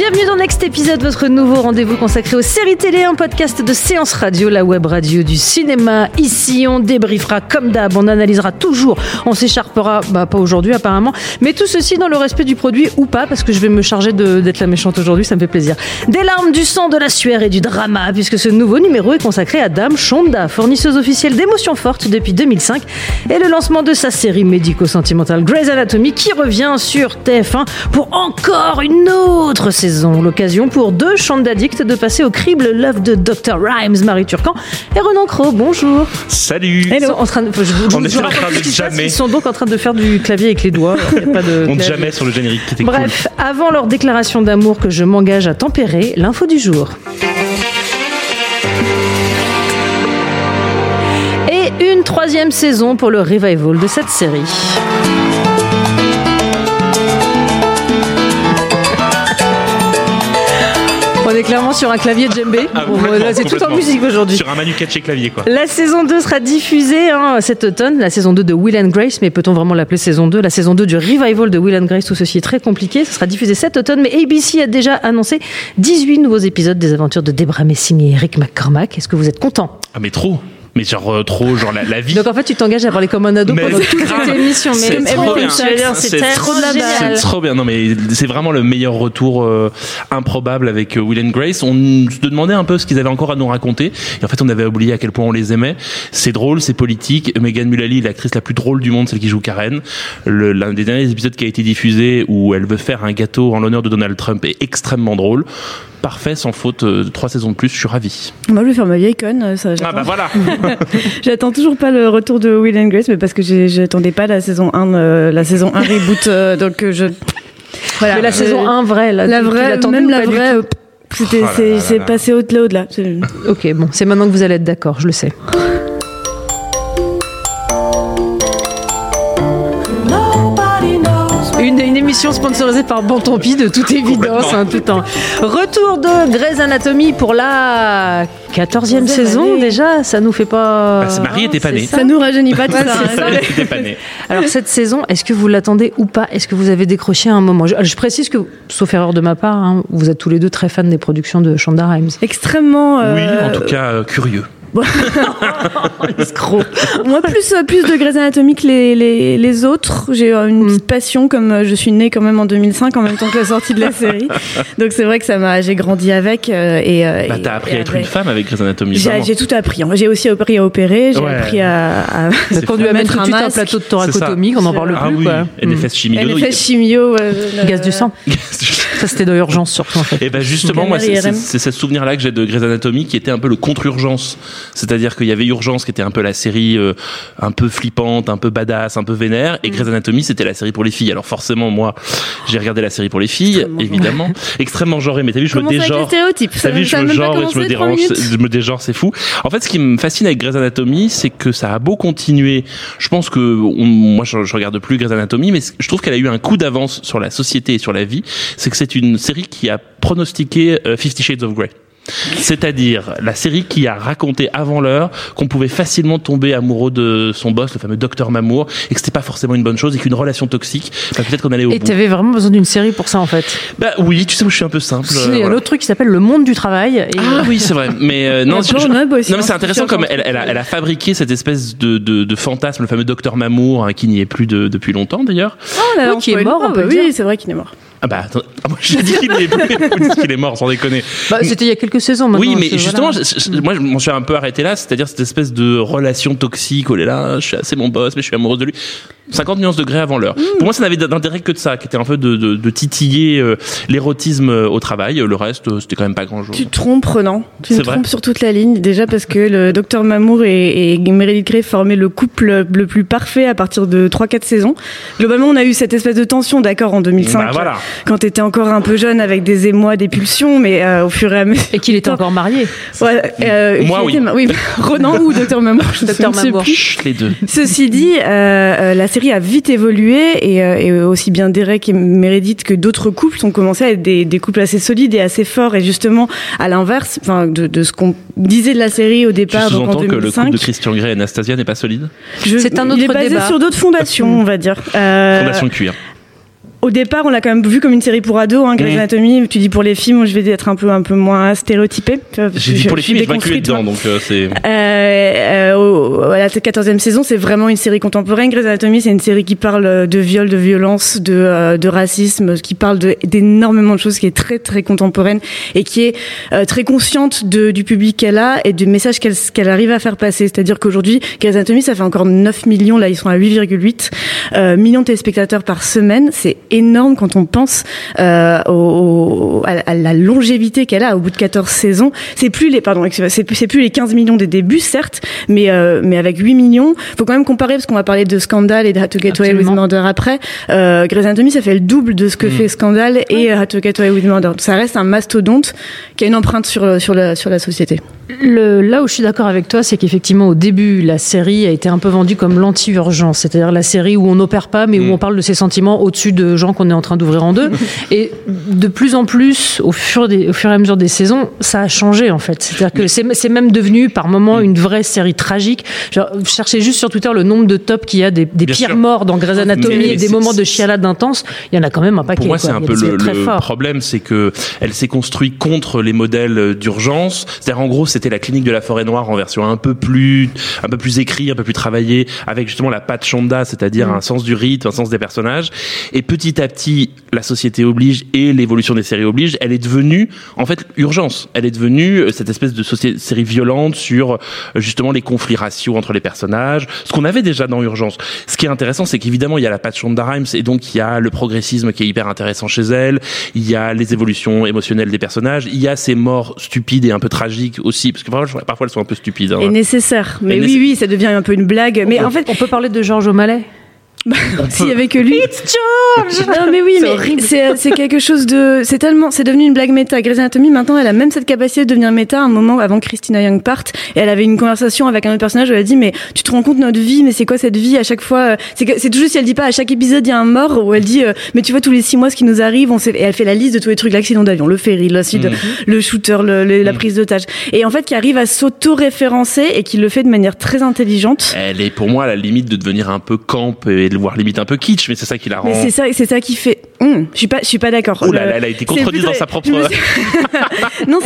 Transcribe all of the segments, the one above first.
Bienvenue dans Next épisode, votre nouveau rendez-vous consacré aux séries télé, un podcast de séance radio, la web radio du cinéma. Ici, on débriefera comme d'hab, on analysera toujours, on s'écharpera, bah pas aujourd'hui apparemment, mais tout ceci dans le respect du produit ou pas, parce que je vais me charger d'être la méchante aujourd'hui, ça me fait plaisir. Des larmes, du sang, de la sueur et du drama, puisque ce nouveau numéro est consacré à Dame Shonda, fournisseuse officielle d'émotions fortes depuis 2005, et le lancement de sa série médico-sentimentale Grey's Anatomy qui revient sur TF1 pour encore une autre saison. L'occasion pour deux Shonda addicts de passer au crible Love de Dr. Rhymes, Marie Turcan et Renan Cros. Bonjour. Salut Ils sont en train de, je On est en train qui jamais. Ils sont donc en train de faire du clavier avec les doigts. Il y a pas de On ne jamais sur le générique, c'était Bref, avant leur déclaration d'amour que je m'engage à tempérer, l'info du jour. Et une troisième saison pour le revival de cette série. Est clairement sur un clavier djembé. Ah, Bon, c'est tout en musique aujourd'hui. Sur un Manu Katché clavier, quoi. La saison 2 sera diffusée hein, cet automne, la saison 2 de Will and Grace, mais peut-on vraiment l'appeler saison 2 La saison 2 du revival de Will and Grace, tout ceci est très compliqué, ce sera diffusé cet automne, mais ABC a déjà annoncé 18 nouveaux épisodes des aventures de Debra Messing et Eric McCormack. Est-ce que vous êtes content Ah, mais trop Mais genre, euh, trop, genre la, la vie. Donc en fait, tu t'engages à parler comme un ado Mais pendant toute grave. cette émission, mais C'est trop bien. C'est c'est trop de la C'est balle. trop bien. Non, mais c'est vraiment le meilleur retour euh, improbable avec euh, Will and Grace. On se demandait un peu ce qu'ils avaient encore à nous raconter. Et en fait, on avait oublié à quel point on les aimait. C'est drôle, c'est politique. Megan Mullally, l'actrice la plus drôle du monde, celle qui joue Karen. Le- L'un des derniers épisodes qui a été diffusé où elle veut faire un gâteau en l'honneur de Donald Trump est extrêmement drôle. Parfait, sans faute. euh, trois saisons de plus, je suis ravi. Moi, je vais faire ma vieille conne. Ça, Ah bah voilà. J'attends toujours pas le retour de Will and Grace, mais parce que j'attendais pas la saison 1, euh, la saison 1 reboot, euh, donc euh, je. Voilà. Mais la Euh, saison 1 vraie, là, la vraie, même la vraie, c'était, Oh c'est, passé au-delà, Ok, bon, c'est maintenant que vous allez être d'accord, je le sais. Émission sponsorisée par Bon Tant Pis, de toute évidence, hein, tout un retour de Grey's Anatomy pour la 14e Onzième saison année. déjà, ça nous fait pas... Bah, Marie était pas née. ça Ça nous rajeunit pas tout Ouais, ça. hein. ça. Pas. Alors cette saison, est-ce que vous l'attendez ou pas? Est-ce que vous avez décroché à un moment? Je, je précise que, sauf erreur de ma part, hein, vous êtes tous les deux très fans des productions de Shonda Rhimes. Extrêmement. euh, Oui, en tout cas, euh, curieux. Escroc. Moi, plus, euh, plus de Grey's Anatomy que les, les, les autres. J'ai euh, une Mm. petite passion, comme euh, je suis née quand même en 2005, en même temps que la sortie de la série. Donc c'est vrai que ça m'a, j'ai grandi avec. euh, et, euh, Bah, et- t'as appris et à être une femme avec Grey's Anatomy. J'ai, tout appris. hein. J'ai aussi appris à opérer. J'ai Ouais. appris à, à fou. amène Mettre tout de un suite un plateau de C'est ça. thoracotomie, on n'en parle Ah plus. oui, quoi. NFS chimie. NFS chimio. euh, le- Gaz du sang. C'était dans l'urgence surtout, en fait. Et ben justement, moi, c'est, IRM. c'est, c'est ce souvenir-là que j'ai de Grey's Anatomy qui était un peu le contre-urgence. C'est-à-dire qu'il y avait Urgence qui était un peu la série euh, un peu flippante, un peu badass, un peu vénère, et Grey's Anatomy c'était la série pour les filles. Alors forcément, moi, j'ai regardé la série pour les filles, Extrêmement évidemment, extrêmement genrée. Mais t'as vu, je me dégenre. T'as Ça- vu, ça je a me genre et je me dérange, je me dégenre, c'est fou. En fait, ce qui me fascine avec Grey's Anatomy, c'est que ça a beau continuer. Je pense que on- moi, je, je regarde plus Grey's Anatomy, mais je trouve qu'elle a eu un coup d'avance sur la société et sur la vie. C'est que c'est une série qui a pronostiqué euh, Fifty Shades of Grey. C'est-à-dire la série qui a raconté avant l'heure qu'on pouvait facilement tomber amoureux de son boss, le fameux docteur Mamour, et que c'était pas forcément une bonne chose, et qu'une relation toxique, bah, peut-être qu'on allait au Et bout. t'avais vraiment besoin d'une série pour ça, en fait. Bah oui, tu sais, moi je suis un peu simple. Euh, il y a voilà. un autre truc qui s'appelle Le Monde du Travail. Et Ah oui, c'est vrai. Mais euh, non, je- non, mais hein, c'est intéressant c'est comme elle, elle, a, elle a fabriqué cette espèce de, de, de fantasme, le fameux docteur Mamour, hein, qui n'y est plus de- depuis longtemps d'ailleurs. Oh là là, Oui, qui est mort, peut Bah. Oui, c'est vrai qu'il est mort. Ah bah, attends, ah, moi j'ai dit qu'il est, mort, sans déconner. Bah, C'était il y a quelques saisons maintenant. Oui, mais c'est- justement, voilà. je- je- moi, je m'en suis un peu arrêté là, c'est-à-dire cette espèce de relation toxique, oh là là, je suis assez mon boss, mais je suis amoureuse de lui. 50 nuances de gré avant l'heure. Mmh. Pour moi, ça n'avait d'intérêt que de ça, qui était un peu de, de, de titiller euh, l'érotisme euh, au travail. Le reste, euh, c'était quand même pas grand-chose. Tu te trompes, Renan. Tu C'est te trompes sur toute la ligne. Déjà parce que le docteur Mamour et, et Meredith Grey formaient le couple le plus parfait à partir de 3-4 saisons. Globalement, on a eu cette espèce de tension, d'accord, en 2005. Bah, voilà. Quand t'étais encore un peu jeune avec des émois, des pulsions, mais euh, au fur et à mesure. Et qu'il était encore marié. Voilà, euh, Moi, oui. était oui. Renan ou docteur Mamour je sais Mamour. les deux. Ceci dit, euh, euh, la série a vite évolué et, euh, et aussi bien Derek et Meredith que d'autres couples ont commencé à être des, des couples assez solides et assez forts. Et justement, à l'inverse, enfin de, de ce qu'on disait de la série au Tu départ, donc en sous-entends que le 2005, couple de Christian Grey et Anastasia n'est pas solide je- C'est un il est autre basé débat. sur d'autres fondations, on va dire. Euh, Fondation de cuir. Au départ, on l'a quand même vu comme une série pour ados, hein, Grey's. Anatomy. Tu dis pour les films, je vais être un peu un peu moins stéréotypé. J'ai dit pour les films, je déconstruite, dedans, donc euh, c'est. Euh, euh, au- à la 14e saison, c'est vraiment une série contemporaine. Grey's Anatomy, c'est une série qui parle de viol, de violence, de, euh, de racisme, qui parle d'énormément de choses, qui est très très contemporaine et qui est euh, très consciente de, du public qu'elle a et du message qu'elle qu'elle arrive à faire passer. C'est-à-dire qu'aujourd'hui, Grey's Anatomy, ça fait encore 9 millions, là ils sont à 8,8 euh, millions de téléspectateurs par semaine. C'est énorme quand on pense euh, au, au- à, à la longévité qu'elle a au bout de 14 saisons. C'est plus les pardon, c'est plus les 15 millions des débuts certes, mais euh, mais avec 8 millions, faut quand même comparer parce qu'on va parler de Scandal et de How to Get Away with. Murder après. Euh, Grey's Anatomy, ça fait le double de ce que fait Scandal et How to Get Away with Murder. Ça reste un mastodonte qui a une empreinte sur sur la sur la société. Le, là où je suis d'accord avec toi, c'est qu'effectivement, au début, la série a été un peu vendue comme l'anti-urgence, c'est-à-dire la série où on n'opère pas, mais où on parle de ses sentiments au-dessus de gens qu'on est en train d'ouvrir en deux. et de plus en plus, au fur, des, au fur et à mesure des saisons, ça a changé en fait. C'est-à-dire que c'est c'est même devenu par moments une vraie série tragique. Genre, cherchez juste sur Twitter le nombre de tops qu'il y a des, des pires sûr. morts dans Grey's Anatomy et des c'est- moments de chialade intense. Il y en a quand même un paquet. Pour moi, c'est un peu le, le problème, c'est que elle s'est construite contre les modèles d'urgence. C'est-à-dire, en gros, c'était la clinique de la forêt noire en version un peu plus, un peu plus écrit, un peu plus travaillée, avec justement la patte Shonda, c'est-à-dire Mm. un sens du rythme, un sens des personnages. Et petit à petit, la société oblige et l'évolution des séries oblige. Elle est devenue, en fait, urgence. Elle est devenue euh, cette espèce de série violente sur euh, justement les conflits raciaux entre les personnages. Ce qu'on avait déjà dans Urgence. Ce qui est intéressant, c'est qu'évidemment, il y a la patte Shonda Rhimes et donc il y a le progressisme qui est hyper intéressant chez elle. Il y a les évolutions émotionnelles des personnages. Il y a ces morts stupides et un peu tragiques aussi, parce que parfois, parfois elles sont un peu stupides. hein. Et nécessaire. Mais Et oui, oui, ça devient un peu une blague. Mais en fait, On peut parler de Georges O'Malley? S'il y avait que lui. George Non mais oui, C'est mais horrible. c'est c'est quelque chose de c'est tellement c'est devenu une blague méta. Grey's Anatomy maintenant elle a même cette capacité de devenir méta un moment avant que Christina Young parte et elle avait une conversation avec un autre personnage où elle a dit mais tu te rends compte de notre vie mais c'est quoi cette vie à chaque fois euh, c'est toujours si elle dit pas à chaque épisode il y a un mort où elle dit euh, mais tu vois tous les six mois ce qui nous arrive on sait et elle fait la liste de tous les trucs l'accident d'avion le ferry l'accident Mhm. le shooter le, le- la prise d'otage et en fait qui arrive à s'auto-référencer et qui le fait de manière très intelligente. Elle est pour moi à la limite de devenir un peu camp et de voir limite un peu kitsch, mais c'est ça qui la rend. Mais c'est ça, c'est ça qui fait. Hum, je suis pas, je suis pas d'accord. Oh là Le- là, elle a été contredite dans sa propre- non,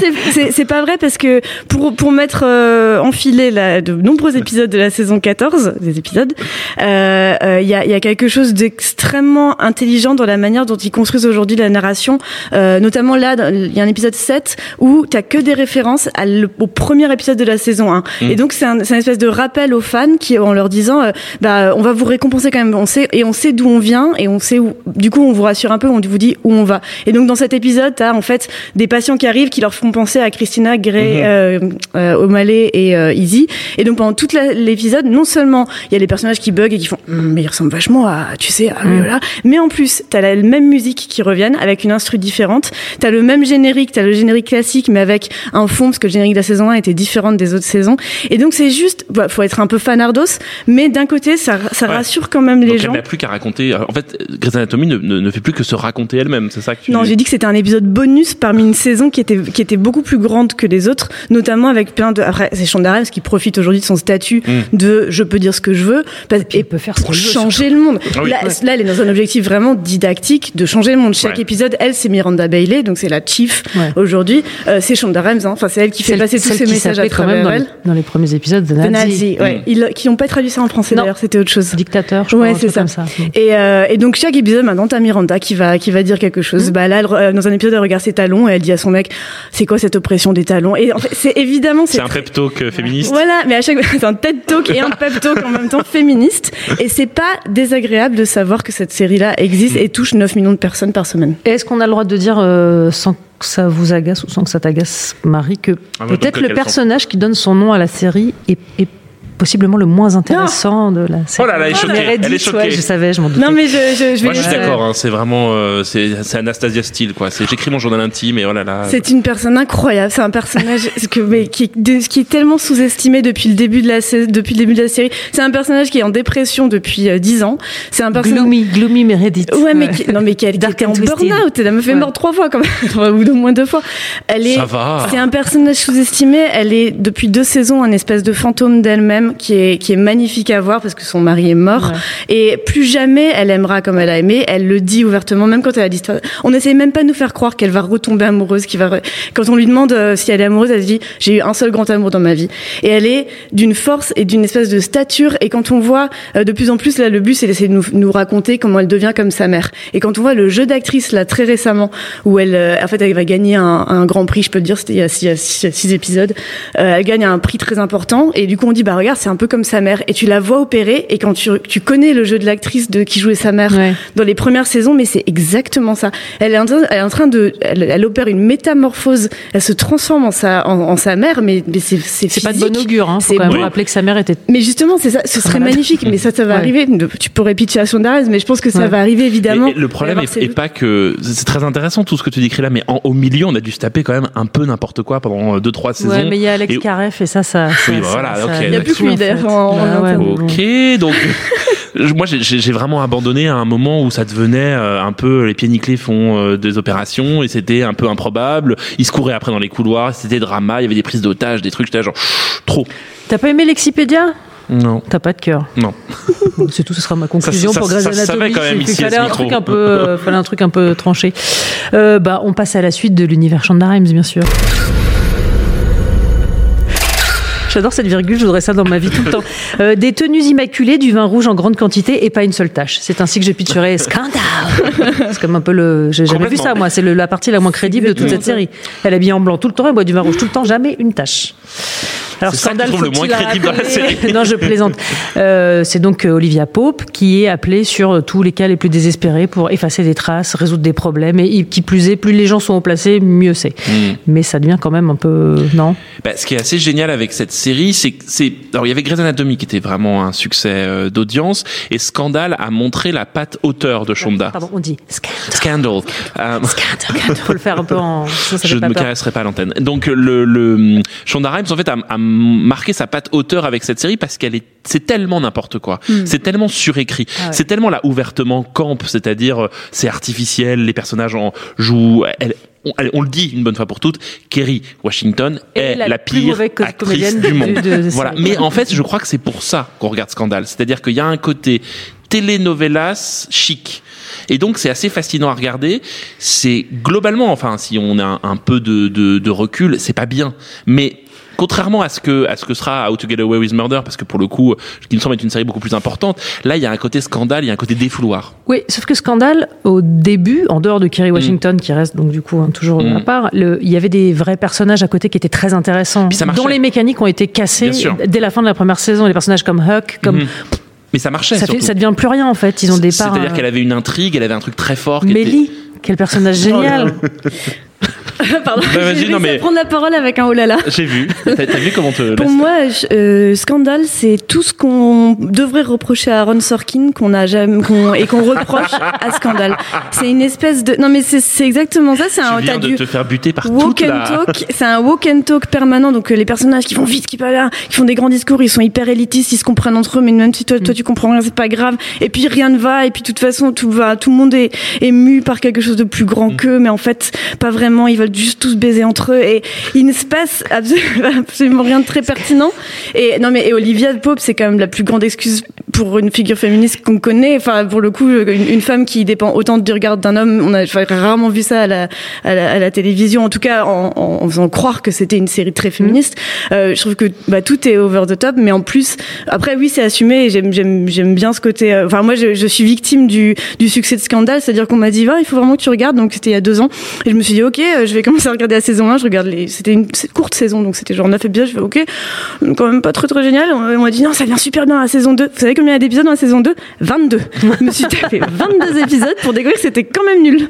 c'est- pas vrai parce que pour pour mettre euh, enfilé la, de nombreux épisodes de la saison 14, des épisodes, euh, euh, il y a il y a quelque chose d'extrêmement intelligent dans la manière dont ils construisent aujourd'hui la narration. Euh, notamment là, il y a un épisode 7 où t'as que des références à le- au premier épisode de la saison 1. Mm. Et donc c'est un, c'est un espèce de rappel aux fans qui en leur disant euh, bah on va vous récompenser quand même on sait et on sait d'où on vient et on sait où du coup on vous rassure un peu on vous dit où on va. Et donc dans cet épisode t'as en fait des patients qui arrivent qui leur font penser à Christina Gray euh, O'Malley et euh, Izzy. Et donc pendant tout l'épisode non seulement il y a les personnages qui bug et qui font Hum, mais ils ressemblent vachement à tu sais à lui, là mais en plus t'as la même musique qui reviennent avec une instru différente. T'as le même générique t'as le générique classique mais avec un fond parce que le générique de la saison 1 était différent des autres saisons. Et donc c'est juste bah, faut être un peu fanardos mais d'un côté ça, ça Ouais. rassure quand même les Donc gens elle n'a plus qu'à raconter. En fait, Grey's Anatomy ne, ne, ne fait plus que se raconter elle-même. C'est ça que tu. Non, j'ai dit que c'était un épisode bonus parmi une saison qui était qui était beaucoup plus grande que les autres, notamment avec plein de. Après, c'est Shonda Rhimes qui profite aujourd'hui de son statut Mm. de je peux dire ce que je veux parce- puis elle peut faire pour changer le monde. Ah oui. là, là, elle est dans un objectif vraiment didactique de changer le monde. Chaque Ouais. épisode, elle, c'est Miranda Bailey, donc c'est la chief Ouais. aujourd'hui. Euh, c'est Shonda Rhimes, hein. enfin c'est elle qui fait passer tous ces messages à travers dans elle. les, dans les premiers épisodes de De Nazi. Nazi, ouais. Mm. Ils, qui n'ont pas traduit ça en français Non. d'ailleurs, c'était autre chose. Dictateur, je crois, Ouais, c'est ça. comme ça. Et, euh, et donc chaque épisode maintenant t'as Miranda qui va, qui va dire quelque chose. Bah là, elle euh, dans un épisode, elle regarde ses talons et elle dit à son mec, c'est quoi cette oppression des talons? Et en fait, c'est évidemment, C'est un très- pep talk euh, féministe. voilà, mais à chaque fois, c'est un TED Talk et un pep talk en même temps féministe. Et c'est pas désagréable de savoir que cette série-là existe et touche 9 millions de personnes par semaine. Est-ce qu'on a le droit de dire, euh, sans que ça vous agace ou sans que ça t'agace, Marie, que Ah, peut-être le personnage qui donne son nom à la série est, est possiblement le moins intéressant de la série Oh là là, elle est choquée, Meredith, elle est choquée. ouais, je savais, je m'en doutais. Non, mais je, je, je vais Moi, je suis d'accord. hein, c'est vraiment, euh, c'est Anastasia Steele, quoi. C'est j'écris mon journal intime et oh là là. C'est une personne incroyable. C'est un personnage que, mais, qui, de- qui est tellement sous-estimé depuis le début de la sé- depuis le début de la série. C'est un personnage qui est en dépression depuis euh, 10 ans. C'est un personnage. Gloomy, Gloomy Meredith. Ouais, mais qui, non, mais qui, qui était and en burn-out. Elle me fait Ouais. mort trois fois, quand même. ou au moins deux fois. Elle est, Ça va. c'est un personnage sous-estimé. Elle est, depuis deux saisons, un espèce de fantôme d'elle-même qui est, qui est magnifique à voir parce que son mari est mort. Ouais. Et plus jamais elle aimera comme elle a aimé. Elle le dit ouvertement, même quand elle a dit, on n'essaie même pas de nous faire croire qu'elle va retomber amoureuse, qui va, quand on lui demande euh, si elle est amoureuse, elle se dit, j'ai eu un seul grand amour dans ma vie. Et elle est d'une force et d'une espèce de stature. Et quand on voit euh, de plus en plus, là, le but, c'est d'essayer de nous, nous raconter comment elle devient comme sa mère. Et quand on voit le jeu d'actrice, là, très récemment, où elle, euh, en fait, elle va gagner un, un grand prix, je peux le dire, c'était il y a six, il y a six- six épisodes, euh, elle gagne un prix très important. Et du coup, on dit, bah, regarde, c'est un peu comme sa mère. Et tu la vois opérer. Et quand tu, tu connais le jeu de l'actrice de qui jouait sa mère Ouais. dans les premières saisons, mais c'est exactement ça. Elle est en train, elle est en train de, elle, elle opère une métamorphose. Elle se transforme en sa, en, en sa mère, mais, mais c'est, c'est C'est pas de bon augure, hein. C'est quand même bon. rappeler que sa mère était. Mais justement, c'est ça, ce serait malade. magnifique. Mais ça, ça va Ouais. arriver. Tu pourrais pitcher à Sondarez, mais je pense que ça Ouais. va arriver évidemment. Mais le problème est, pas que c'est très intéressant tout ce que tu décris là, mais en- au milieu, on a dû se taper quand même un peu n'importe quoi pendant 2-3 saisons. Ouais, mais il y a Alex Et- Carref et ça, ça. ça- Oui, bah voilà, ça- ok, il Il y a plus lui, en fait. Bah ouais, bon. Ok, donc je- moi j'ai- vraiment abandonné à un moment où ça devenait euh, un peu les pieds nickelés font euh, des opérations et c'était un peu improbable. Ils se couraient après dans les couloirs, c'était drama, il y avait des prises d'otages, des trucs, j'étais genre trop. T'as pas aimé Lexipédia? Non, T'as pas de cœur. non. C'est tout, ce sera ma conclusion ça- pour ça- Grey's ça se savait Anatomy. quand même Il ici, fallait un truc un peu, euh, fallait un truc un peu tranché. Euh, bah, on passe à la suite de l'univers Shonda Rhimes, bien sûr. J'adore cette virgule, je voudrais ça dans ma vie tout le temps. Euh, des tenues immaculées, du vin rouge en grande quantité et pas une seule tache. C'est ainsi que je pitcherai Scandal. C'est comme un peu le. J'ai jamais vu ça, moi. C'est la partie la moins crédible de toute cette série. Elle est habillée en blanc tout le temps, elle boit du vin rouge tout le temps, jamais une tache. Alors, C'est ça que le moins crédible dans la série. Non, je plaisante. Euh, c'est donc euh, Olivia Pope qui est appelée sur euh, tous les cas les plus désespérés pour effacer des traces, résoudre des problèmes. Et qui plus est, plus les gens sont placés, mieux c'est. Hmm. Mais ça devient quand même un peu. Non? Bah, ce qui est assez génial avec cette série, c'est que c'est alors il y avait Grey's Anatomy qui était vraiment un succès euh, d'audience et Scandale a montré la patte hauteur de Shonda. Pardon, on dit scandal. Scandal. Euh, Scandal. Faut le faire un peu en. Ça, ça je ne me caresserai pas à l'antenne. Donc le, le Shonda Rhimes en fait a, a marqué sa patte hauteur avec cette série parce qu'elle est c'est tellement n'importe quoi, c'est tellement surécrit, Ah ouais. c'est tellement là ouvertement camp, c'est-à-dire euh, c'est artificiel, les personnages en jouent, elle- on, le dit une bonne fois pour toutes, Kerry Washington Et est la pire actrice du de- monde. de- de voilà. Mais en fait, je crois que c'est pour ça qu'on regarde Scandale, c'est-à-dire qu'il y a un côté telenovelas chic. Et donc c'est assez fascinant à regarder. C'est globalement, enfin, si on a un, un peu de, de, de recul, c'est pas bien. Mais contrairement à ce que à ce que sera How to Get Away with Murder, parce que pour le coup, ce qui me semble être une série beaucoup plus importante, là il y a un côté scandale, il y a un côté défouloir. Oui, sauf que Scandale, au début, en dehors de Kerry Washington, qui reste donc du coup hein, toujours Mm. à part, le- il y avait des vrais personnages à côté qui étaient très intéressants, Puis ça marchait. dont les mécaniques ont été cassées dès la fin de la première saison. Les personnages comme Huck, comme Mhm. Mais ça marchait. ça, fait, surtout. ça devient plus rien en fait. Ils ont des parts. C'est-à-dire euh, qu'elle avait une intrigue, elle avait un truc très fort. qui était- Mélie, quel personnage génial. Pardon. Bah, vas-y, non, mais- prendre la parole avec un oh là là. J'ai vu. T'as vu comment te. Pour moi, je- euh, Scandale, c'est tout ce qu'on devrait reprocher à Aaron Sorkin qu'on a jamais et qu'on reproche à Scandale. C'est une espèce de non mais c'est exactement ça. C'est un tu viens de te faire buter par walk toute and la. talk. C'est un walk and talk permanent. Donc euh, les personnages qui vont vite, qui parlent, qui font des grands discours, ils sont hyper élitistes, ils se comprennent entre eux, mais même si toi, toi tu comprends rien, c'est pas grave. Et puis rien ne va. Et puis de toute façon, tout va, tout le monde est, est mu par quelque chose de plus grand qu'eux, mais en fait pas vraiment. Ils veulent juste tous baiser entre eux et il ne se passe absolument, absolument rien de très pertinent. Et non mais et Olivia Pope, c'est quand même la plus grande excuse pour une figure féministe qu'on connaît. Enfin, pour le coup, une, une femme qui dépend autant du regard d'un homme, on a enfin, rarement vu ça à la, à la, à la télévision. En tout cas, en, en, en faisant croire que c'était une série très féministe. Euh, je trouve que bah, tout est over the top, mais en plus, après, oui, c'est assumé. et J'aime, j'aime, j'aime bien ce côté. euh, Enfin, moi, je, je suis victime du, du succès de Scandale, c'est-à-dire qu'on m'a dit, va, il faut vraiment que tu regardes. Donc, c'était il y a deux ans, et je me suis dit, ok, euh, je vais commencer à regarder la saison 1. Je regarde les. C'était une courte saison, donc c'était genre 9 épisodes. Je fais, ok, quand même pas très très génial. On m'a dit, non, ça vient super bien la saison 2. Vous savez combien il y a d'épisodes dans la saison 2 22. je me suis tapé 22 épisodes pour découvrir que c'était quand même nul.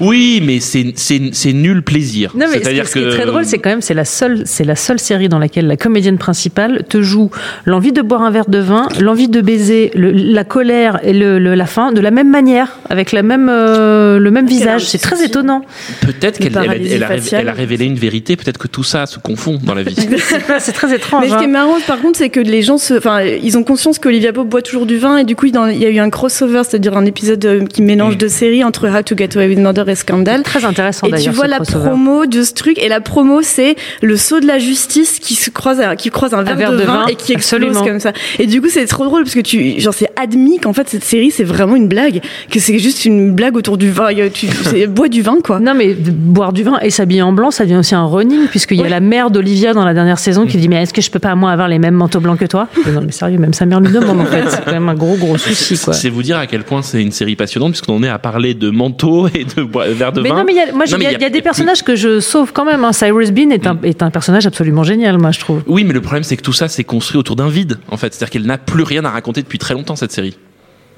Oui, mais c'est c'est c'est nul plaisir. Non mais ce qui, C'est-à-dire ce qui est que très drôle, c'est quand même c'est la seule c'est la seule série dans laquelle la comédienne principale te joue l'envie de boire un verre de vin, l'envie de baiser, le- la colère et le, le- la faim de la même manière, avec la même euh, le même visage. C'est très étonnant. peut-être qu'elle paralysie elle a révé- faciale. elle a révélé une vérité. Peut-être que tout ça se confond dans la vie. C'est très étrange. Mais ce qui est hein. marrant, par contre, c'est que les gens se, enfin, ils ont conscience qu'Olivia Pope boit toujours du vin et du coup, il y a eu un crossover, c'est-à-dire un épisode euh, qui mélange Mm. deux séries entre How to Get Away with Murder et Scandal. Très intéressant Et tu vois ce la crossover. promo de ce truc et la promo c'est le saut de la justice qui se croise à- qui croise un verre, verre de, de vin, vin, et qui explose absolument. comme ça. Et du coup c'est trop drôle parce que tu genre c'est admis qu'en fait cette série c'est vraiment une blague, que c'est juste une blague autour du vin, tu bois du vin quoi. Non mais de boire du vin et s'habiller en blanc, ça devient aussi un running puisqu'il y a la mère d'Olivia dans la dernière saison qui dit mais est-ce que je peux pas moi avoir les mêmes manteaux blancs que toi? Mais Non mais sérieux, même sa mère lui demande en fait. C'est quand même un gros gros souci quoi. C'est vous dire à quel point c'est une série passionnante puisqu'on est à parler de manteau et de bo- verre de Mais vin. non, mais il y a, moi, Non, mais y a, y a des personnages que je sauve quand même. hein. Cyrus Bean est un, est un personnage absolument génial, moi, je trouve. Oui, mais le problème c'est que tout ça c'est construit autour d'un vide en fait. C'est-à-dire qu'elle n'a plus rien à raconter depuis très longtemps cette série.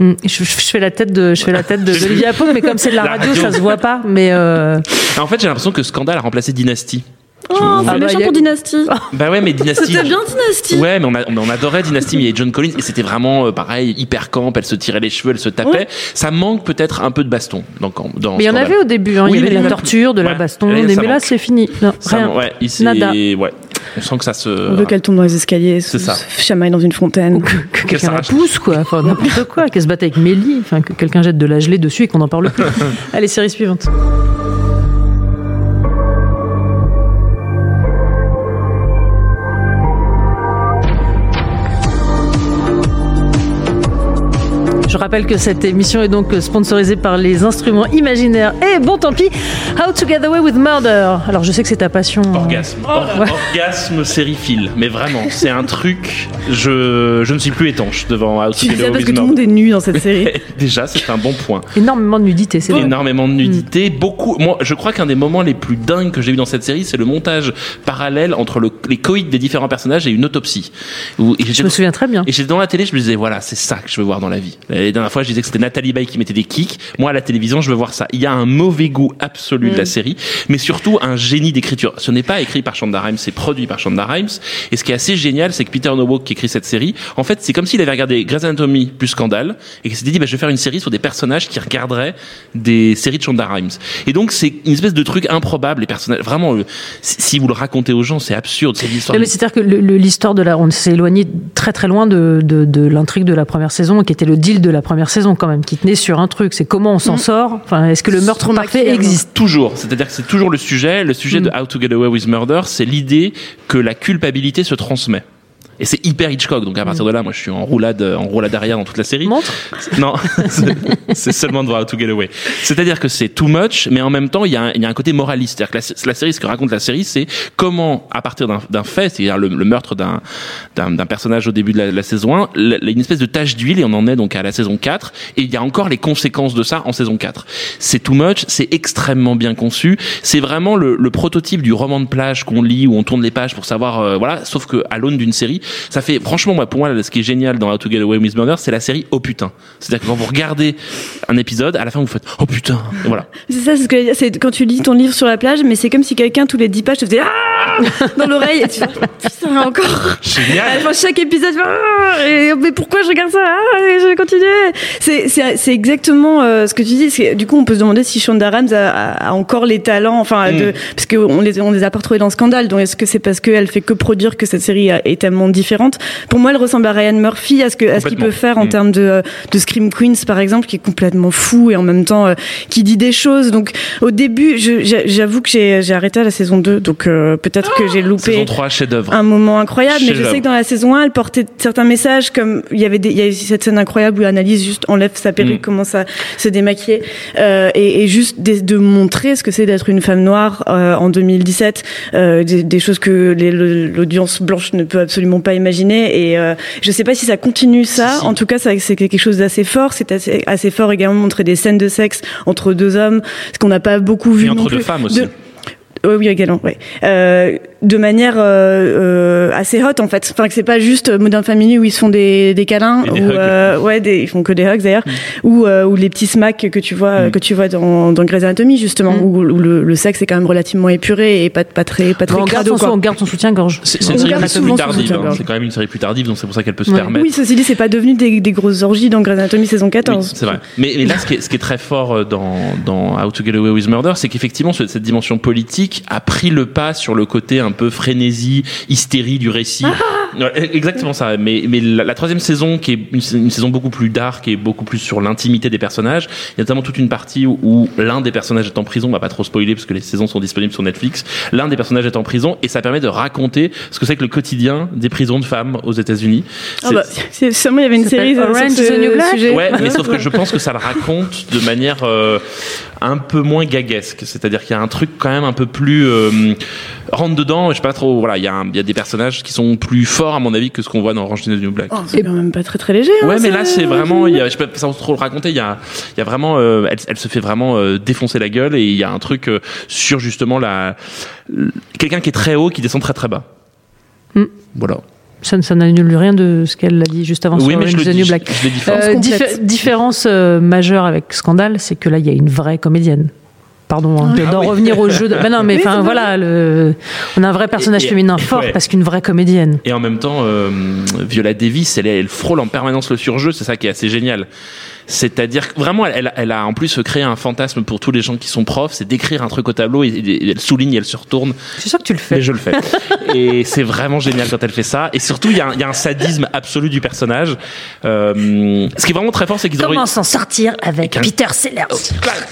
Mm. Je, fais la tête de, je fais la tête de mais comme c'est de la, La radio, radio. ça se voit pas. Mais euh, En fait, j'ai l'impression que Scandale a remplacé Dynasty. Oh, c'est méchant pour Dynasty. Bah ouais, mais Dynasty. C'était bien Dynasty. Ouais, mais on, a- on adorait Dynasty, mais il y avait John Collins et c'était vraiment euh, pareil, hyper camp. Elle se tirait les cheveux, elle se tapait. Ouais. Ça manque peut-être un peu de baston dans, dans mais il y en avait au début. hein. Oui, il y mais avait de la torture, de la baston. Là, mais là, c'est fini. Non, rien. ouais, Nada. ouais. On sent que ça se. On veut qu'elle tombe dans les escaliers, se, ça. se chamaille dans une fontaine. Que Qu'elle quelqu'un la s'arrache. pousse, quoi. Enfin, n'importe quoi. Qu'elle se batte avec Mélie. Enfin, que quelqu'un jette de la gelée dessus et qu'on n'en parle plus. Allez, série suivante. Rappelle que cette émission est donc sponsorisée par les instruments imaginaires. Et bon, tant pis, How to Get Away with Murder. Alors, je sais que c'est ta passion. Orgasme. Or- Orgasme sériephile. Mais vraiment, c'est un truc. Je, je ne suis plus étanche devant House Tu of dis ça Cards parce que with tout le monde Murder. est nu dans cette série. Déjà, c'est un bon point. Énormément de nudité, c'est vrai. Énormément de nudité, beaucoup. Moi, je crois qu'un des moments les plus dingues que j'ai eu dans cette série, c'est le montage parallèle entre le- les coïts des différents personnages et une autopsie. Où- et Je me souviens très bien. Et j'étais dans la télé, je me disais, voilà, c'est ça que je veux voir dans la vie. La dernière fois, je disais que c'était Nathalie Baye qui mettait des kicks. Moi, à la télévision, je veux voir ça. Il y a un mauvais goût absolu de la série, mais surtout un génie d'écriture. Ce n'est pas écrit par Shonda Rhimes, c'est produit par Shonda Rhimes. Et ce qui est assez génial, c'est que Peter Nowak qui écrit cette série, en fait, c'est comme s'il avait regardé Grey's Anatomy plus Scandale, et qu'il s'était dit, bah, je vais faire une série sur des personnages qui regarderaient des séries de Shonda Rhimes. Et donc, c'est une espèce de truc improbable. Les personnages, vraiment, euh, si vous le racontez aux gens, c'est absurde. C'est l'histoire. Mais c'est-à-dire que l'histoire de la, on s'est éloigné très très loin de, de, de l'intrigue de la première saison, qui était le deal de la première saison quand même, qui tenait sur un truc, c'est comment on s'en sort. Enfin, est-ce que le meurtre Trop parfait existe? Toujours, c'est-à-dire que c'est toujours le sujet. Le sujet de Mm. How to Get Away with Murder, c'est l'idée que la culpabilité se transmet. Et c'est hyper Hitchcock, donc à partir de là, moi je suis en roulade, en roulade arrière dans toute la série. Montre. Non, c'est- seulement de voir to Get Away. C'est-à-dire que c'est too much, mais en même temps, il y a un, il y a un côté moraliste. C'est-à-dire que la, la série, ce que raconte la série, c'est comment, à partir d'un fait, c'est-à-dire le, le meurtre d'un personnage au début de la, la saison 1, la- la- une espèce de tache d'huile, et on en est donc à la saison 4, et il y a encore les conséquences de ça en saison 4. C'est too much, c'est extrêmement bien conçu, c'est vraiment le, le prototype du roman de plage qu'on lit, où on tourne les pages pour savoir, euh, voilà, sauf que à l'aune d'une série, ça fait, franchement, moi, pour moi, ce qui est génial dans How to Get Away with Murder, c'est la série oh putain. C'est-à-dire que quand vous regardez un épisode, à la fin, vous faites oh putain, et voilà. C'est ça, c'est ce que c'est quand tu lis ton livre sur la plage, mais c'est comme si quelqu'un, tous les 10 pages, te faisait Ah dans l'oreille, et tu fais Putain, encore À la Génial. fin chaque épisode, Ah et- mais pourquoi je regarde ça? Ah, et Je vais continuer. C'est c'est c'est exactement euh, ce que tu dis. Du coup, on peut se demander si Shonda Rhimes a, a- a encore les talents, enfin, Mm. de, parce que on les on les a pas retrouvés dans Scandale. Donc, est-ce que c'est parce qu'elle fait que produire que cette série est tellement Pour moi, elle ressemble à Ryan Murphy, à ce que à ce qu'il peut faire en Mm. termes de de Scream Queens par exemple, qui est complètement fou et en même temps euh, qui dit des choses. Donc au début, j'avoue que j'ai arrêté à la saison 2, donc euh, peut-être que j'ai loupé Saison 3, chef-d'œuvre. un moment incroyable, mais je sais que dans la saison 1, elle portait certains messages comme il y avait des, il y a cette scène incroyable où Annalise juste enlève sa perruque, Mm. commence à se démaquiller euh, et, et juste de, de montrer ce que c'est d'être une femme noire en 2017, euh, des, des choses que l'audience blanche ne peut absolument pas imaginer et euh, je sais pas si ça continue ça. Si. En tout cas, c'est quelque chose d'assez fort. C'est assez, assez fort également de montrer des scènes de sexe entre deux hommes, ce qu'on n'a pas beaucoup vu Et non entre deux plus. femmes aussi. De- oui, oui, également, ouais. Euh, de manière euh, euh, assez hot en fait. Enfin, que c'est pas juste Modern Family où ils se font des, des câlins, ou hugs. euh, ouais, des, ils font que des hugs d'ailleurs, Mm. ou euh, ou les petits smacks que tu vois Mm. que tu vois dans, dans Grey's Anatomy justement, Mm. où, où le, le sexe est quand même relativement épuré et pas pas très pas très on, garde crado son, quoi. on garde son soutien-gorge. C'est c'est une On série garde plus, tardive. soutien hein. gorge. C'est quand même une série plus tardive, donc c'est pour ça qu'elle peut se Ouais. permettre. Oui, ceci dit, c'est pas devenu des, des grosses orgies dans Grey's Anatomy saison 14. Oui, c'est vrai. Mais, mais là, ce qui, est, ce qui est très fort euh, dans, dans How to Get Away with Murder, c'est qu'effectivement, ce- cette dimension politique a pris le pas sur le côté un peu frénésie, hystérie du récit. Ouais, exactement ça. Mais, mais la, la troisième saison, qui est une, une saison beaucoup plus dark et beaucoup plus sur l'intimité des personnages, il y a notamment toute une partie où, où l'un des personnages est en prison. On va pas trop spoiler parce que les saisons sont disponibles sur Netflix. L'un des personnages est en prison et ça permet de raconter ce que c'est que le quotidien des prisons de femmes aux États-Unis. Ah C'est- bah, il y avait une série sur ce New Black sujet. Ouais, mais sauf que je pense que ça le raconte de manière euh, un peu moins gaguesque. C'est-à-dire qu'il y a un truc quand même un peu plus euh, rentre dedans. Je sais pas trop. Voilà, il y, a un- il y a des personnages qui sont plus forts à mon avis que ce qu'on voit dans Orange is the New Black. Oh, c'est quand même pas très très léger. hein, Ouais, mais là c'est vraiment, il y a, je peux pas sans trop le raconter, il y a, il y a vraiment, euh, elle, elle se fait vraiment euh, défoncer la gueule et il y a un truc euh, sur justement la, quelqu'un qui est très haut qui descend très très bas. Mm. Voilà. Ça, ça n'annule rien de ce qu'elle a dit juste avant oui, sur mais je Orange le is the dis, New Black. je, l'ai dit fort. Euh, complète. diffé- différence euh, majeure avec Scandale, c'est que là, il y a une vraie comédienne. Pardon hein, Ah d'en oui. revenir au jeu. De... Ben non, mais enfin voilà, le... on a un vrai personnage Et- et- féminin fort ouais. parce qu'une vraie comédienne. Et en même temps, euh, Viola Davis, elle, elle frôle en permanence le surjeu, c'est ça qui est assez génial. C'est-à-dire vraiment, elle, a en plus créé un fantasme pour tous les gens qui sont profs, c'est d'écrire un truc au tableau et, et elle souligne, et elle se retourne. C'est sûr que tu le fais. Mais je le fais. et c'est vraiment génial quand elle fait ça. Et surtout, il y, a un- il y a un sadisme absolu du personnage. Euh, ce qui est vraiment très fort, c'est qu'ils ont Comment s'en sortir avec un- Peter Sellers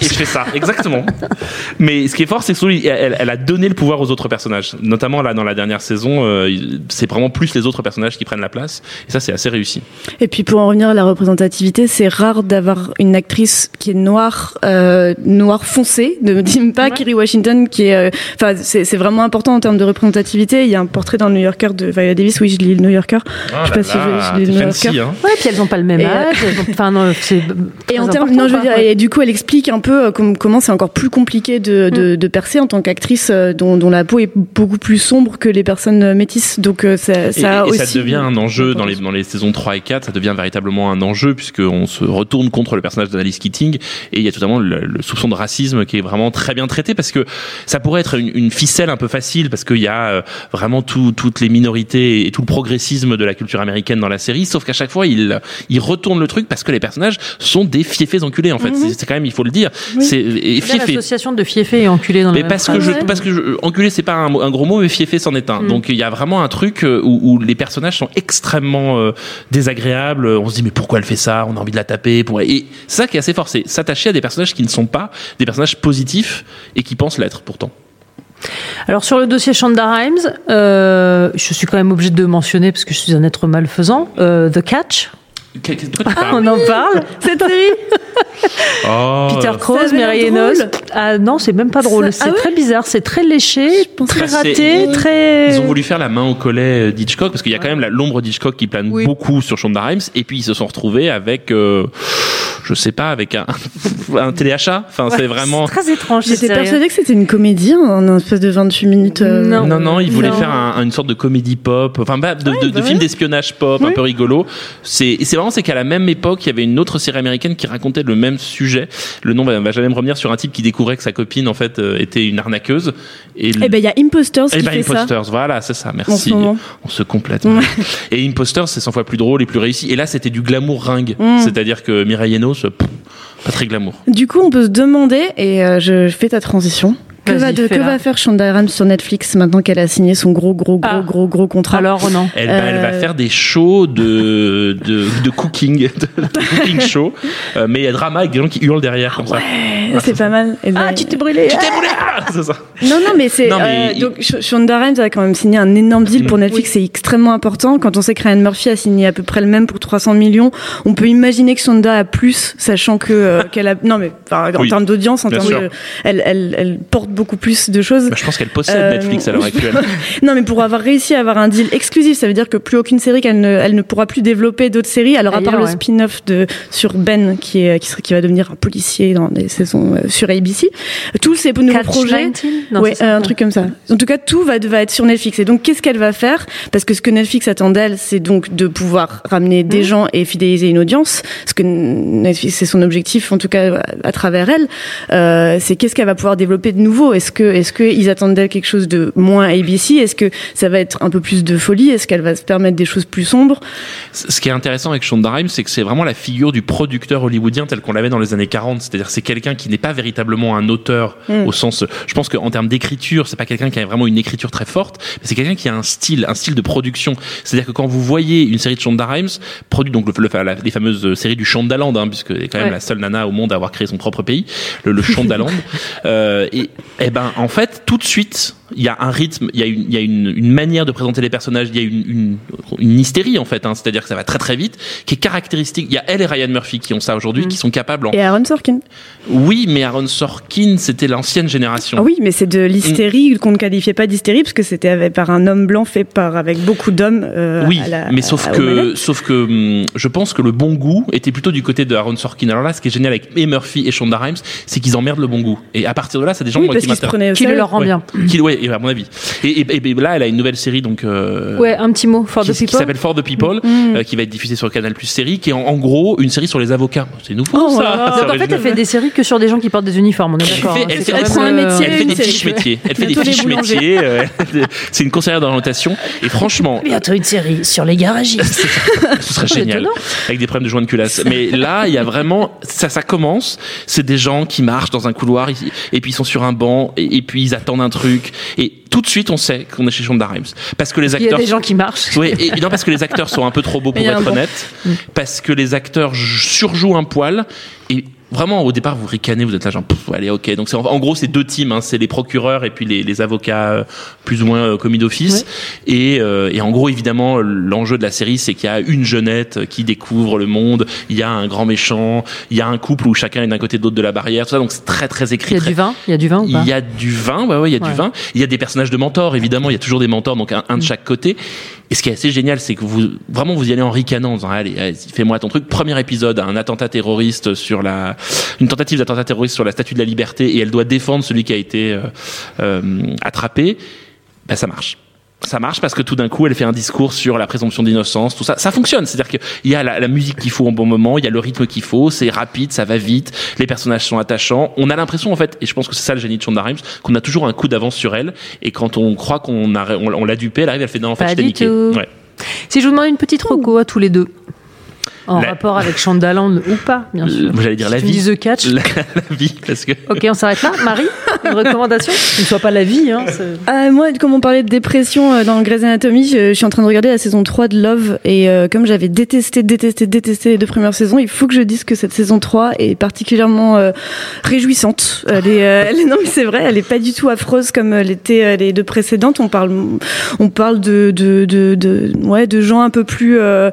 et je fais ça, exactement. Mais ce qui est fort, c'est que Soul, elle, elle a donné le pouvoir aux autres personnages. Notamment là, dans la dernière saison, euh, c'est vraiment plus les autres personnages qui prennent la place. Et ça, c'est assez réussi. Et puis pour en revenir à la représentativité, c'est rare d'avoir une actrice qui est noire, euh, noire foncée. Ne dis pas Ouais. Kerry Washington qui est, euh, enfin c'est c'est vraiment important en termes de représentativité. Il y a un portrait dans le New Yorker de Viola Davis. Oui, je lis le New Yorker. Ah Je sais pas si je- je l'ai t'es le New fancy, Yorker. hein. Ouais, puis elles ont pas le même Et, euh, âge. Enfin non, c'est Et en termes, important, non, je veux quoi. dire, et du coup, elle explique un peu euh, com- comment c'est encore plus compliqué de, de, de percer en tant qu'actrice euh, dont, dont la peau est beaucoup plus sombre que les personnes euh, métisses. Donc euh, ça, Et, ça a et aussi. ça devient un enjeu dans les, dans les saisons 3 et 4, ça devient véritablement un enjeu puisqu'on se retourne contre le personnage d'Annalise Keating et il y a totalement le, le soupçon de racisme qui est vraiment très bien traité parce que ça pourrait être une, une ficelle un peu facile parce qu'il y a euh, vraiment tout, toutes les minorités et tout le progressisme de la culture américaine dans la série, sauf qu'à chaque fois il, il retourne le truc parce que les personnages sont des fiefés enculés en fait. C'est- C'est quand même, il faut le dire. Oui. C'est l'association de fiefé et enculé dans la Mais même parce que je, parce que je, enculé c'est pas un, gros mot, mais fiefé c'en est un. Mm. Donc il y a vraiment un truc euh, où, où les personnages sont extrêmement euh, désagréables. On se dit mais pourquoi elle fait ça? On a envie de la taper. Et ça qui est assez fort, c'est s'attacher à des personnages qui ne sont pas des personnages positifs et qui pensent l'être pourtant. Alors sur le dossier Shonda Rhimes, euh, je suis quand même obligée de mentionner parce que je suis un être malfaisant. euh, The Catch, Parles on en parle. Cette série. Oh. Peter Krause, drôle. Enos. Ah non, c'est même pas drôle. C'est ah ouais très bizarre, c'est très léché, très c'est- raté, Ils- très. Ils ont voulu faire la main au collet euh, d'Hitchcock parce qu'il y a quand même l'ombre d'Hitchcock qui plane Oui. beaucoup sur Shonda Rhimes et puis ils se sont retrouvés avec euh, je sais pas avec un, un téléachat enfin c'est vraiment C'est très étrange. J'étais persuadée que c'était une comédie, hein, un espèce de 28 minutes. euh, Non. Non, non, ils voulaient Non. faire un- une sorte de comédie pop, enfin bah, de, de bah film ouais. d'espionnage pop, un peu rigolo. C'est vraiment c'est qu'à la même époque, il y avait une autre série américaine qui racontait le même sujet. Le nom va, va jamais me revenir sur un type qui découvrait que sa copine en fait euh, était une arnaqueuse. Et Eh ben, il y a Imposters eh qui ben, fait ça. Imposters, voilà, c'est ça, En ce merci. moment. On se complète. Et Imposters, c'est 100 fois plus drôle et plus réussi. Et là, c'était du glamour ringue. Mm. C'est-à-dire que Mireille Enos, pff, glamour. Du coup, on peut se demander, et euh, je fais ta transition, que, va, Vas-y, de- que fais-la. va faire Shonda Rhimes sur Netflix maintenant qu'elle a signé son gros, gros, gros, Ah. gros, gros contrat? Alors, non. Elle, va- elle va Euh, faire des shows de, de, de cooking, de, de cooking show, euh, mais il y a drama avec des gens qui hurlent derrière comme. Ouais, c'est pas mal. Et Ah, ben- tu t'es brûlé. Tu t'es brûlé Ah, c'est ça. Non, non, mais c'est euh, il- donc Sh- Shonda Rhimes a quand même signé un énorme deal pour Netflix. C'est extrêmement important. Quand on sait que Ryan Murphy a signé à peu près le même pour 300 millions, on peut imaginer que Shonda a plus, sachant que euh, qu'elle a non mais en Oui, termes d'audience, en bien termes sûr. de, elle, elle, elle porte beaucoup plus de choses. Bah, je pense qu'elle possède Euh, Netflix à l'heure actuelle. Non, mais pour avoir réussi à avoir un deal exclusif, ça veut dire que plus aucune série qu'elle ne, elle ne pourra plus développer d'autres séries. Alors à part Ailleurs, le ouais. spin-off de sur Ben qui est qui, va devenir un policier dans des saisons euh, sur ABC, tous ces nouveaux Catch projets. 19? Non, ouais, ça. un truc comme ça. En tout cas, tout va, va être sur Netflix. Et donc, qu'est-ce qu'elle va faire? Parce que ce que Netflix attend d'elle, c'est donc de pouvoir ramener des Mhm. gens et fidéliser une audience. Ce que Netflix, c'est son objectif, en tout cas à, à travers elle. Euh, c'est qu'est-ce qu'elle va pouvoir développer de nouveau Est-ce que, est-ce que ils attendent d'elle quelque chose de moins ABC Est-ce que ça va être un peu plus de folie? Est-ce qu'elle va se permettre des choses plus sombres? Ce qui est intéressant avec Shonda Rhimes, c'est que c'est vraiment la figure du producteur hollywoodien tel qu'on l'avait dans les années 40. C'est-à-dire c'est quelqu'un qui n'est pas véritablement un auteur Mm. au sens. Je pense qu'en termes d'écriture, c'est pas quelqu'un qui a vraiment une écriture très forte, mais c'est quelqu'un qui a un style, un style de production. C'est-à-dire que quand vous voyez une série de Shonda Rhimes, produite donc le, le- la- les fameuses séries du Shondaland, hein, puisque elle est quand même Ouais. la seule nana au monde à avoir créé son propre pays, le, le Shondaland. euh, et, et ben en fait, tout de suite, il y a un rythme, il y a une, il y a une, une manière de présenter les personnages, il y a une, une, une hystérie en fait, hein, c'est-à-dire que ça va très très vite, qui est caractéristique. Il y a elle et Ryan Murphy qui ont ça aujourd'hui, qui sont capables. En... Et Aaron Sorkin. Oui, mais Aaron Sorkin, c'était l'ancienne génération. Ah oui, mais c'est de l'hystérie qu'on ne qualifiait pas d'hystérie parce que c'était avec- par un homme blanc fait par avec beaucoup d'hommes. euh, Oui, à la- mais sauf à- que, sauf que, hum, je pense que le bon goût était plutôt du côté de Aaron Sorkin. Alors là, ce qui est génial avec et Murphy et Shonda Rhimes, c'est qu'ils emmerdent le bon goût. Et à partir de là, c'est des gens oui, moi, qui m'intéressent. Qui le leur rend Ouais. bien. Qui- ouais, et à mon avis. Et, et- et là, elle a une nouvelle série donc euh, Ouais, un petit mot for qui, the qui people. s'appelle For the People, Mm. euh, qui va être diffusée sur Canal Plus série, qui est en, en gros une série sur les avocats. C'est nouveau Oh, ça. voilà. En fait, elle fait des séries que sur des gens qui portent des uniformes, on est Elle d'accord. fait- hein, elle fait- elle prend un euh, métier, Elle fait des fiches métiers. Elle fait des fiches métiers. euh, c'est une conseillère d'orientation. Et franchement, Bientôt une série sur les garagistes. ce serait génial. Avec des problèmes de joints de culasse. Mais là, il y a vraiment, ça, ça commence. C'est des gens qui marchent dans un couloir et puis ils sont sur un banc et puis ils attendent un truc. Et tout de suite, on sait qu'on est chez Shonda Rhimes. Parce que les Il y a acteurs. des gens qui marchent. Oui, et, non, parce que les acteurs sont un peu trop beaux pour être banc. honnête. Parce que les acteurs surjouent un poil. Et vraiment, au départ, vous ricanez, vous êtes là genre, pff, allez, ok. Donc, c'est, en, en gros, c'est deux teams. Hein, c'est les procureurs et puis les, les avocats euh, plus ou moins euh, commis d'office. Et, euh, et en gros, évidemment, l'enjeu de la série, c'est qu'il y a une jeunette qui découvre le monde. Il y a un grand méchant. Il y a un couple où chacun est d'un côté de l'autre de la barrière. Tout ça. Donc, c'est très, très écrit. Il y a très- du vin Il y a du vin ou pas il y a du vin, ouais, ouais, il y a Ouais. du vin. Il y a des personnages de mentors, évidemment. Il y a toujours des mentors, donc un, un Mm. de chaque côté. Et ce qui est assez génial, c'est que vous, vraiment, vous y allez en ricanant, en disant, allez, allez, fais-moi ton truc. Premier épisode, un attentat terroriste sur la, une tentative d'attentat terroriste sur la Statue de la Liberté, et elle doit défendre celui qui a été euh, euh, attrapé. Ben, ça marche. Ça marche parce que tout d'un coup, elle fait un discours sur la présomption d'innocence, tout ça. Ça fonctionne. C'est-à-dire qu'il y a la, la musique qu'il faut au bon moment, il y a le rythme qu'il faut, c'est rapide, ça va vite, les personnages sont attachants. On a l'impression, en fait, et je pense que c'est ça le génie de Shonda Rhimes, qu'on a toujours un coup d'avance sur elle. Et quand on croit qu'on a, on, on l'a dupée, elle arrive, elle fait non, en fait, Pas je t'ai du niqué. tout. Ouais. Si je vous demande une petite reco à tous les deux, en La- rapport avec Shondaland ou pas, bien sûr. Euh, J'allais dire la Tu vie. dis The Catch. La, la vie, parce que. Ok, on s'arrête là. Marie, une recommandation Qui ne soit pas la vie. Hein, Ah, moi, comme on parlait de dépression euh, dans Grey's Anatomy, je, je suis en train de regarder la saison 3 de Love et euh, comme j'avais détesté, détesté, détesté les deux premières saisons, il faut que je dise que cette saison 3 est particulièrement euh, réjouissante. Elle est, euh, elle est- non mais c'est vrai, elle est pas du tout affreuse comme l'étaient euh, les deux précédentes. On parle, on parle de, de, de, de, ouais, de gens un peu plus euh,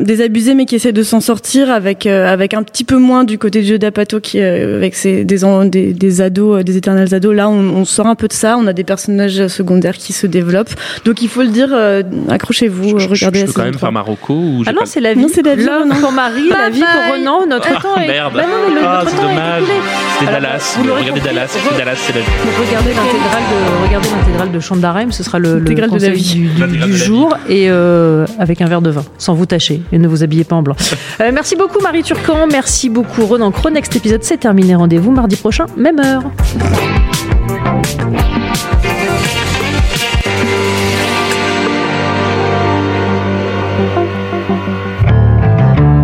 désabusés mais qui essaient de s'en sortir avec euh, avec un petit peu moins du côté de Joe D'Apato qui euh, avec ses des, des des ados, euh, des éternels ados. Là, on, on sort un peu de ça. On a des personnages secondaires qui se développent. Donc il faut le dire, euh, accrochez-vous, Je, je- regardez je la peux quand même 3. faire Marocco ou Ah non, pas- c'est la vie. Non, c'est la vie, pour Marie, la vie pour Renan. Notre Ah, temps est. merde. Bah non, mais le- Ah, notre c'est dommage. C'était Dallas. vous Regardez. Dallas. Dallas, c'est la vie. Regardez l'intégrale de, regardez l'intégrale de Shonda Rhimes, ce sera le, conseil vie. du, jour et euh, avec un verre de vin, sans vous tâcher et ne vous habillez pas Euh, merci beaucoup Marie Turcan, merci beaucoup Renan Cro. Next épisode c'est terminé. Rendez-vous mardi prochain, même heure.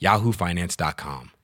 yahoofinance.com.